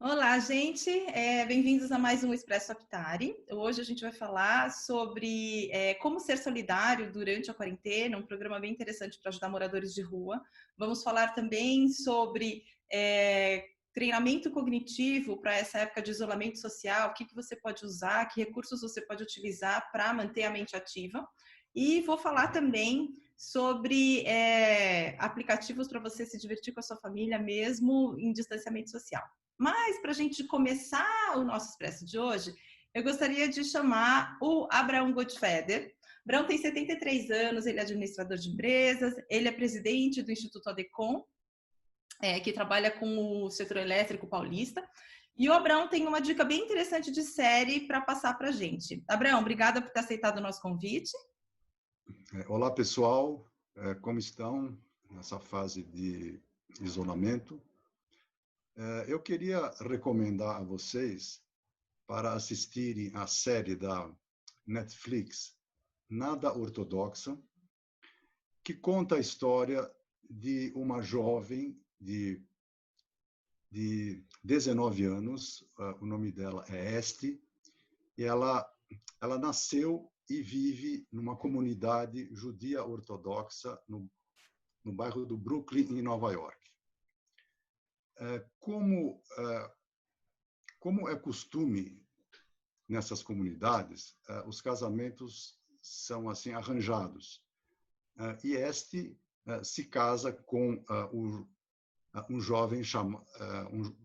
Olá, gente. É, Bem-vindos a mais um Expresso Aptari. Hoje a gente vai falar sobre é, como ser solidário durante a quarentena, um programa bem interessante para ajudar moradores de rua. Vamos falar também sobre é, treinamento cognitivo para essa época de isolamento social, o que, que você pode usar, que recursos você pode utilizar para manter a mente ativa. E vou falar também sobre é, aplicativos para você se divertir com a sua família, mesmo em distanciamento social. Mas, para a gente começar o nosso Expresso de hoje, eu gostaria de chamar o Abraão Gottfeder. Abraão tem 73 anos, ele é administrador de empresas, ele é presidente do Instituto ADECOM, é, que trabalha com o setor elétrico paulista. E o Abraão tem uma dica bem interessante de série para passar para a gente. Abraão, obrigada por ter aceitado o nosso convite. É, olá, pessoal. É, como estão nessa fase de isolamento? É, eu queria recomendar a vocês para assistirem a série da Netflix Nada Ortodoxa, que conta a história de uma jovem de, de 19 anos, o nome dela é Este, e ela, ela nasceu e vive numa comunidade judia ortodoxa no, no bairro do Brooklyn, em Nova York. É, como, é, como é costume nessas comunidades, é, os casamentos são assim arranjados. E este se casa com um jovem,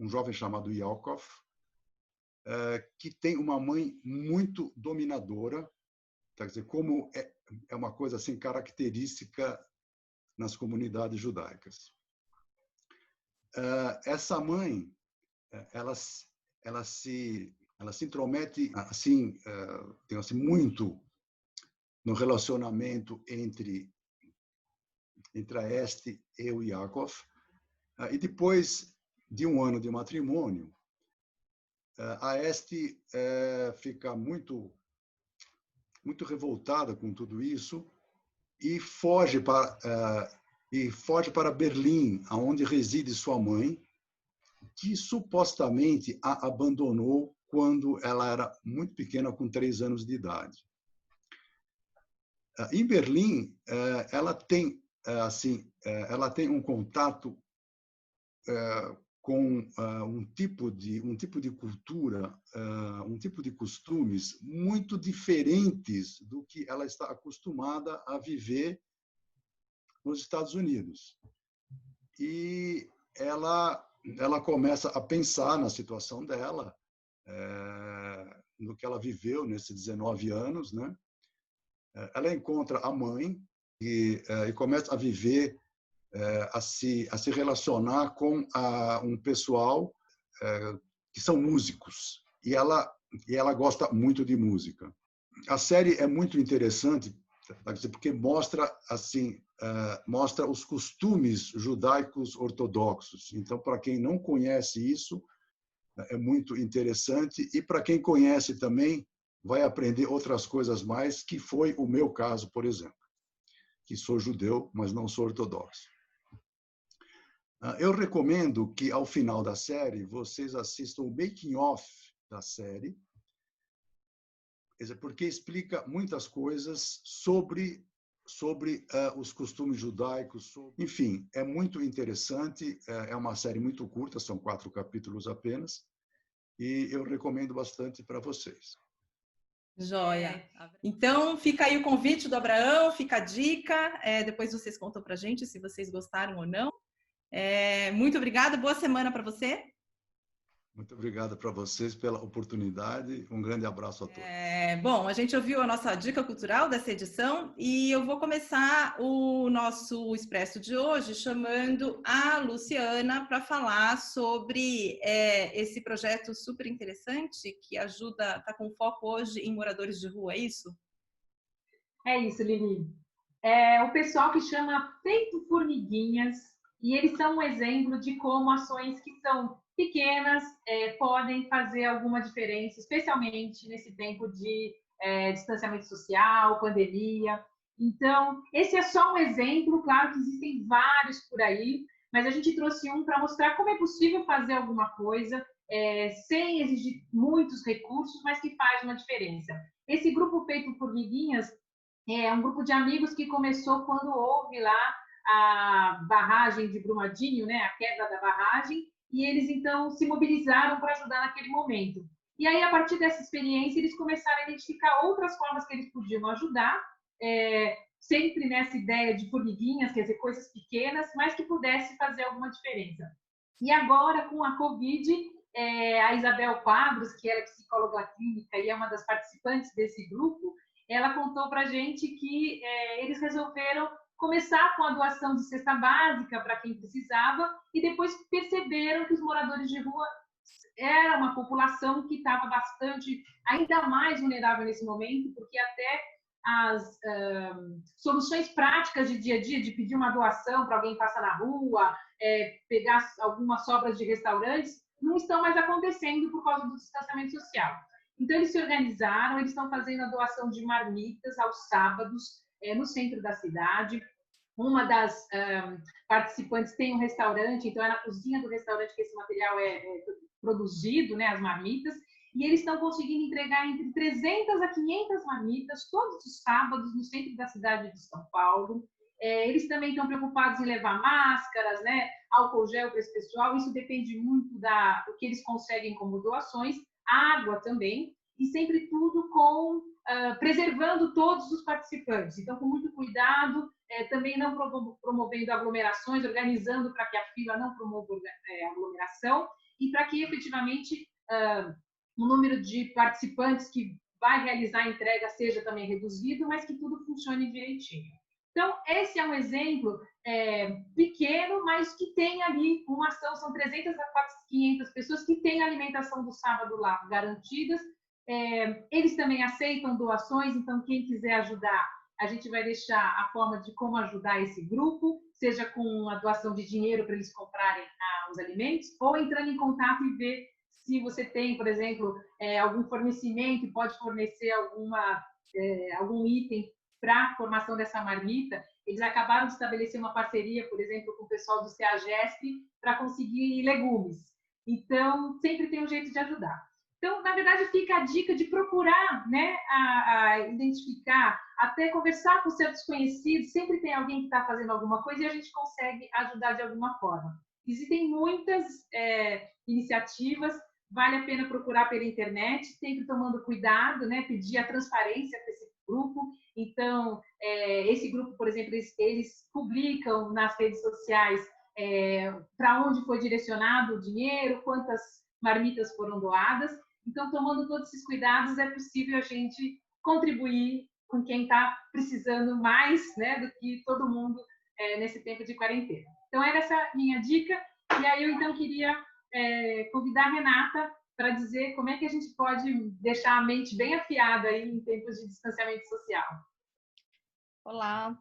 um jovem chamado Yakov, que tem uma mãe muito dominadora, quer dizer, como é, é uma coisa assim característica nas comunidades judaicas. Ah, essa mãe, eh, ela, ela se ela se intromete assim, uh, tem assim muito no relacionamento entre entre a Este e o Yakov. Uh, e depois de um ano de matrimônio, a Este fica muito muito revoltada com tudo isso e foge para e foge para Berlim, aonde reside sua mãe, que supostamente a abandonou quando ela era muito pequena, com três anos de idade. Ah, em Berlim, eh, ela tem eh, assim, eh, ela tem um contato com um tipo de um tipo de cultura, um tipo de costumes muito diferentes do que ela está acostumada a viver nos Estados Unidos. E ela, ela começa a pensar na situação dela, é, no que ela viveu nesses 19 anos, né? Eh, ela encontra a mãe e, é, e começa a viver, a, se, a se relacionar com a, um pessoal que são músicos. E ela, e ela gosta muito de música. A série é muito interessante porque mostra assim uh, mostra os costumes judaicos ortodoxos. Então, para quem não conhece isso, é muito interessante e para quem conhece também vai aprender outras coisas mais, que foi o meu caso, por exemplo, que sou judeu, mas não sou ortodoxo. Uh, eu recomendo que ao final da série vocês assistam o making off da série, porque explica muitas coisas sobre sobre uh, os costumes judaicos. Sobre... Enfim, é muito interessante. É, é uma série muito curta, são quatro capítulos apenas, e eu recomendo bastante para vocês. Joia. Então, fica aí o convite do Abraão, fica a dica. É, depois vocês contam para gente se vocês gostaram ou não. É, muito obrigada, boa semana para você. Muito obrigado para vocês pela oportunidade. Um grande abraço a todos. É, bom, a gente ouviu a nossa dica cultural dessa edição e eu vou começar o nosso expresso de hoje chamando a Luciana para falar sobre é, esse projeto super interessante que ajuda, está com foco hoje em moradores de rua, é isso? É isso, Lini. É o pessoal que chama Feito Formiguinhas e eles são um exemplo de como ações que são pequenas é, podem fazer alguma diferença, especialmente nesse tempo de é, distanciamento social, pandemia. Então, esse é só um exemplo, claro que existem vários por aí, mas a gente trouxe um para mostrar como é possível fazer alguma coisa é, sem exigir muitos recursos, mas que faz uma diferença. Esse grupo feito por Miguinhas é um grupo de amigos que começou quando houve lá a barragem de Brumadinho, né, a quebra da barragem, e eles então se mobilizaram para ajudar naquele momento. E aí, a partir dessa experiência, eles começaram a identificar outras formas que eles podiam ajudar, é, sempre nessa ideia de formiguinhas, quer dizer, coisas pequenas, mas que pudesse fazer alguma diferença. E agora, com a Covid, é, a Isabel Quadros, que é psicóloga clínica e é uma das participantes desse grupo, ela contou para gente que é, eles resolveram começar com a doação de cesta básica para quem precisava e depois perceberam que os moradores de rua era uma população que estava bastante, ainda mais vulnerável nesse momento, porque até as uh, soluções práticas de dia a dia, de pedir uma doação para alguém passar na rua, é, pegar algumas sobras de restaurantes, não estão mais acontecendo por causa do distanciamento social. Então, eles se organizaram, eles estão fazendo a doação de marmitas aos sábados é, no centro da cidade. Uma das um, participantes tem um restaurante, então é na cozinha do restaurante que esse material é, é produzido, né, as marmitas, e eles estão conseguindo entregar entre 300 a 500 marmitas todos os sábados no centro da cidade de São Paulo. É, eles também estão preocupados em levar máscaras, né, álcool gel para esse pessoal. Isso depende muito da, do que eles conseguem como doações, água também, e sempre tudo com uh, preservando todos os participantes. Então, com muito cuidado, é, também não promovendo aglomerações, organizando para que a fila não promova é, aglomeração e para que efetivamente uh, o número de participantes que vai realizar a entrega seja também reduzido, mas que tudo funcione direitinho. Então, esse é um exemplo é, pequeno, mas que tem ali uma ação, são 300 a 500 pessoas que têm alimentação do sábado lá garantidas. É, eles também aceitam doações, então quem quiser ajudar, a gente vai deixar a forma de como ajudar esse grupo, seja com a doação de dinheiro para eles comprarem ah, os alimentos, ou entrando em contato e ver se você tem, por exemplo, é, algum fornecimento e pode fornecer alguma, é, algum item para a formação dessa marmita, eles acabaram de estabelecer uma parceria, por exemplo, com o pessoal do CEAGESP para conseguir legumes. Então, sempre tem um jeito de ajudar. Então, na verdade, fica a dica de procurar, né, a, a identificar, até conversar com certos conhecidos. Sempre tem alguém que está fazendo alguma coisa e a gente consegue ajudar de alguma forma. Existem muitas é, iniciativas vale a pena procurar pela internet, sempre tomando cuidado, né? Pedir a transparência para esse grupo. Então, é, esse grupo, por exemplo, eles, eles publicam nas redes sociais é, para onde foi direcionado o dinheiro, quantas marmitas foram doadas. Então, tomando todos esses cuidados, é possível a gente contribuir com quem está precisando mais, né, do que todo mundo é, nesse tempo de quarentena. Então, era essa minha dica. E aí, eu então queria é, convidar a Renata para dizer como é que a gente pode deixar a mente bem afiada aí em tempos de distanciamento social. Olá.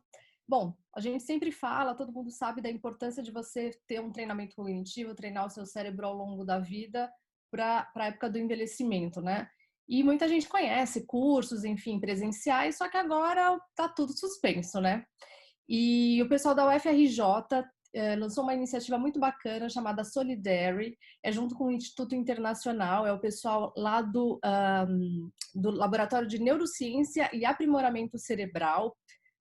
Bom, a gente sempre fala, todo mundo sabe da importância de você ter um treinamento cognitivo, treinar o seu cérebro ao longo da vida para a época do envelhecimento, né? E muita gente conhece cursos, enfim, presenciais, só que agora tá tudo suspenso, né? E o pessoal da UFRJ é, lançou uma iniciativa muito bacana chamada Solidary, é junto com o Instituto Internacional, é o pessoal lá do, um, do Laboratório de Neurociência e Aprimoramento Cerebral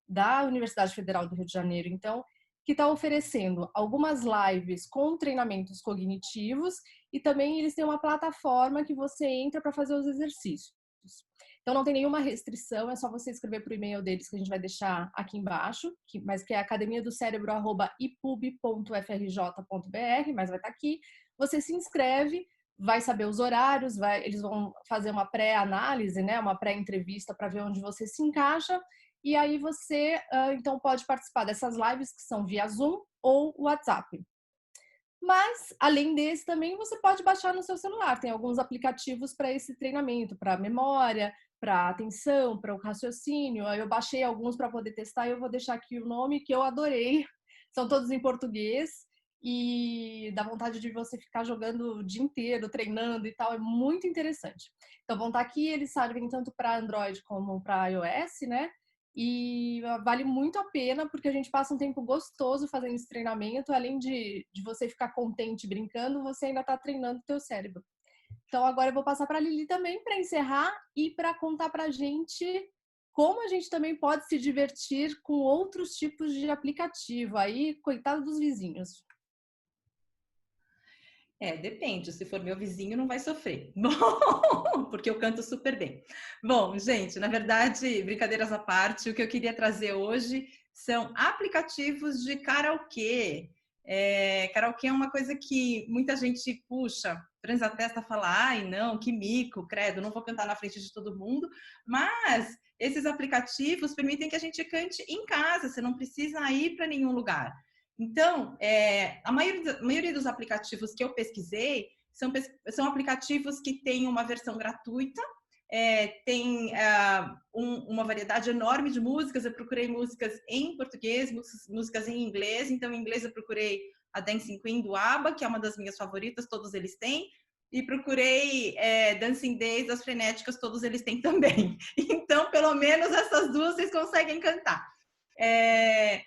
da Universidade Federal do Rio de Janeiro, então, que está oferecendo algumas lives com treinamentos cognitivos e também eles têm uma plataforma que você entra para fazer os exercícios. Então não tem nenhuma restrição, é só você escrever o e-mail deles que a gente vai deixar aqui embaixo, que, mas que é academia do cérebro ipub.frj.br, mas vai estar tá aqui. Você se inscreve, vai saber os horários, vai, eles vão fazer uma pré-análise, né, uma pré-entrevista para ver onde você se encaixa. E aí você uh, então pode participar dessas lives que são via Zoom ou WhatsApp. Mas, além desse, também você pode baixar no seu celular. Tem alguns aplicativos para esse treinamento, para memória, para atenção, para o raciocínio. Eu baixei alguns para poder testar e eu vou deixar aqui o nome que eu adorei. São todos em português e dá vontade de você ficar jogando o dia inteiro, treinando e tal, é muito interessante. Então vão estar tá aqui, eles servem tanto para Android como para iOS, né? E vale muito a pena porque a gente passa um tempo gostoso fazendo esse treinamento, além de, de você ficar contente brincando, você ainda está treinando o teu cérebro. Então agora eu vou passar para a Lili também para encerrar e para contar para a gente como a gente também pode se divertir com outros tipos de aplicativo. Aí, coitado dos vizinhos. É, depende. Se for meu vizinho, não vai sofrer. Bom, porque eu canto super bem. Bom, gente, na verdade, brincadeiras à parte, o que eu queria trazer hoje são aplicativos de karaokê. É, karaokê é uma coisa que muita gente puxa, transa a testa, fala, ai, não, que mico, credo, não vou cantar na frente de todo mundo. Mas esses aplicativos permitem que a gente cante em casa, você não precisa ir para nenhum lugar. Então, é, a, maioria, a, maioria, dos aplicativos que eu pesquisei são, são aplicativos que têm uma versão gratuita, é, tem é, um, uma variedade enorme de músicas. Eu procurei músicas em português, músicas em inglês. Então, em inglês eu procurei a Dancing Queen do ABBA, que é uma das minhas favoritas, todos eles têm. E procurei é, Dancing Days, as frenéticas, todos eles têm também. Então, pelo menos essas duas vocês conseguem cantar. É,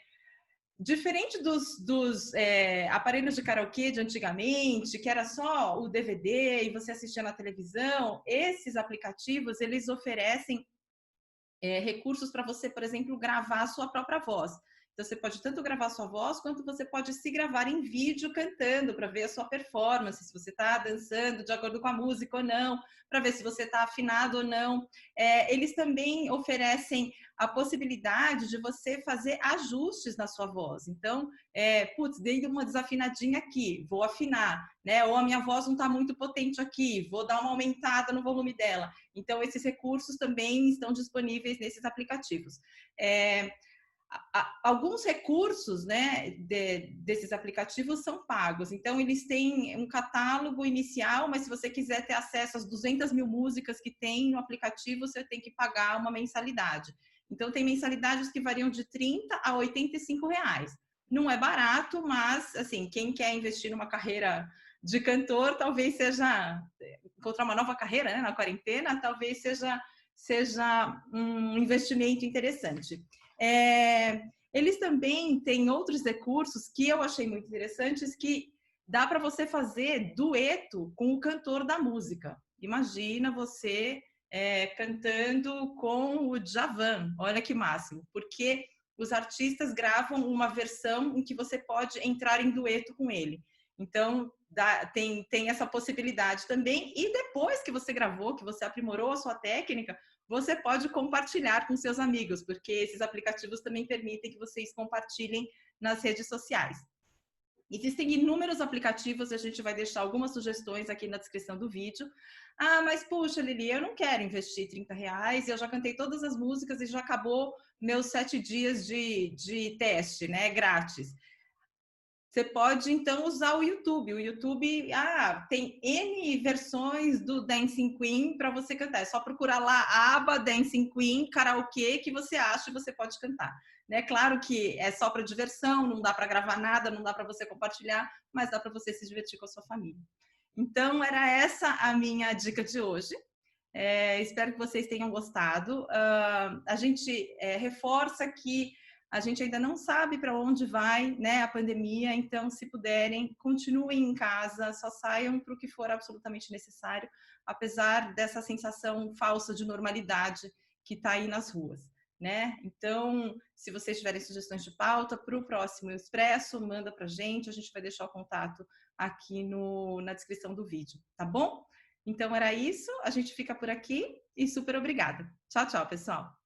Diferente dos, dos é, aparelhos de karaokê de antigamente, que era só o DVD e você assistia na televisão, esses aplicativos eles oferecem é, recursos para você, por exemplo, gravar a sua própria voz. Então, você pode tanto gravar sua voz, quanto você pode se gravar em vídeo cantando, para ver a sua performance, se você está dançando de acordo com a música ou não, para ver se você está afinado ou não. É, eles também oferecem a possibilidade de você fazer ajustes na sua voz. Então, é, putz, dei uma desafinadinha aqui, vou afinar, né? Ou a minha voz não está muito potente aqui, vou dar uma aumentada no volume dela. Então, esses recursos também estão disponíveis nesses aplicativos. É, alguns recursos né, de, desses aplicativos são pagos. Então, eles têm um catálogo inicial, mas se você quiser ter acesso às 200 mil músicas que tem no aplicativo, você tem que pagar uma mensalidade. Então, tem mensalidades que variam de 30 a 85 reais. Não é barato, mas, assim, quem quer investir numa carreira de cantor, talvez seja encontrar uma nova carreira né, na quarentena, talvez seja, seja um investimento interessante. É, eles também têm outros recursos que eu achei muito interessantes que dá para você fazer dueto com o cantor da música. Imagina você é, cantando com o Javan, olha que máximo, porque os artistas gravam uma versão em que você pode entrar em dueto com ele. Então, tem, tem essa possibilidade também. E depois que você gravou, que você aprimorou a sua técnica, você pode compartilhar com seus amigos, porque esses aplicativos também permitem que vocês compartilhem nas redes sociais. Existem inúmeros aplicativos, a gente vai deixar algumas sugestões aqui na descrição do vídeo. Ah, mas puxa, Lili, eu não quero investir 30 reais, eu já cantei todas as músicas e já acabou meus sete dias de, de teste, né, grátis. Você pode então usar o YouTube. O YouTube, ah, tem N versões do Dancing Queen para você cantar. É só procurar lá a aba Dancing Queen karaokê que você acha e você pode cantar. Né? Claro que é só para diversão, não dá para gravar nada, não dá para você compartilhar, mas dá para você se divertir com a sua família. Então era essa a minha dica de hoje. É, espero que vocês tenham gostado. Uh, a gente é, reforça que a gente ainda não sabe para onde vai né, a pandemia, então, se puderem, continuem em casa, só saiam para o que for absolutamente necessário, apesar dessa sensação falsa de normalidade que está aí nas ruas. Né? Então, se vocês tiverem sugestões de pauta para o próximo Expresso, manda para a gente, a gente vai deixar o contato aqui no, na descrição do vídeo, tá bom? Então era isso, a gente fica por aqui e super obrigada. Tchau, tchau, pessoal.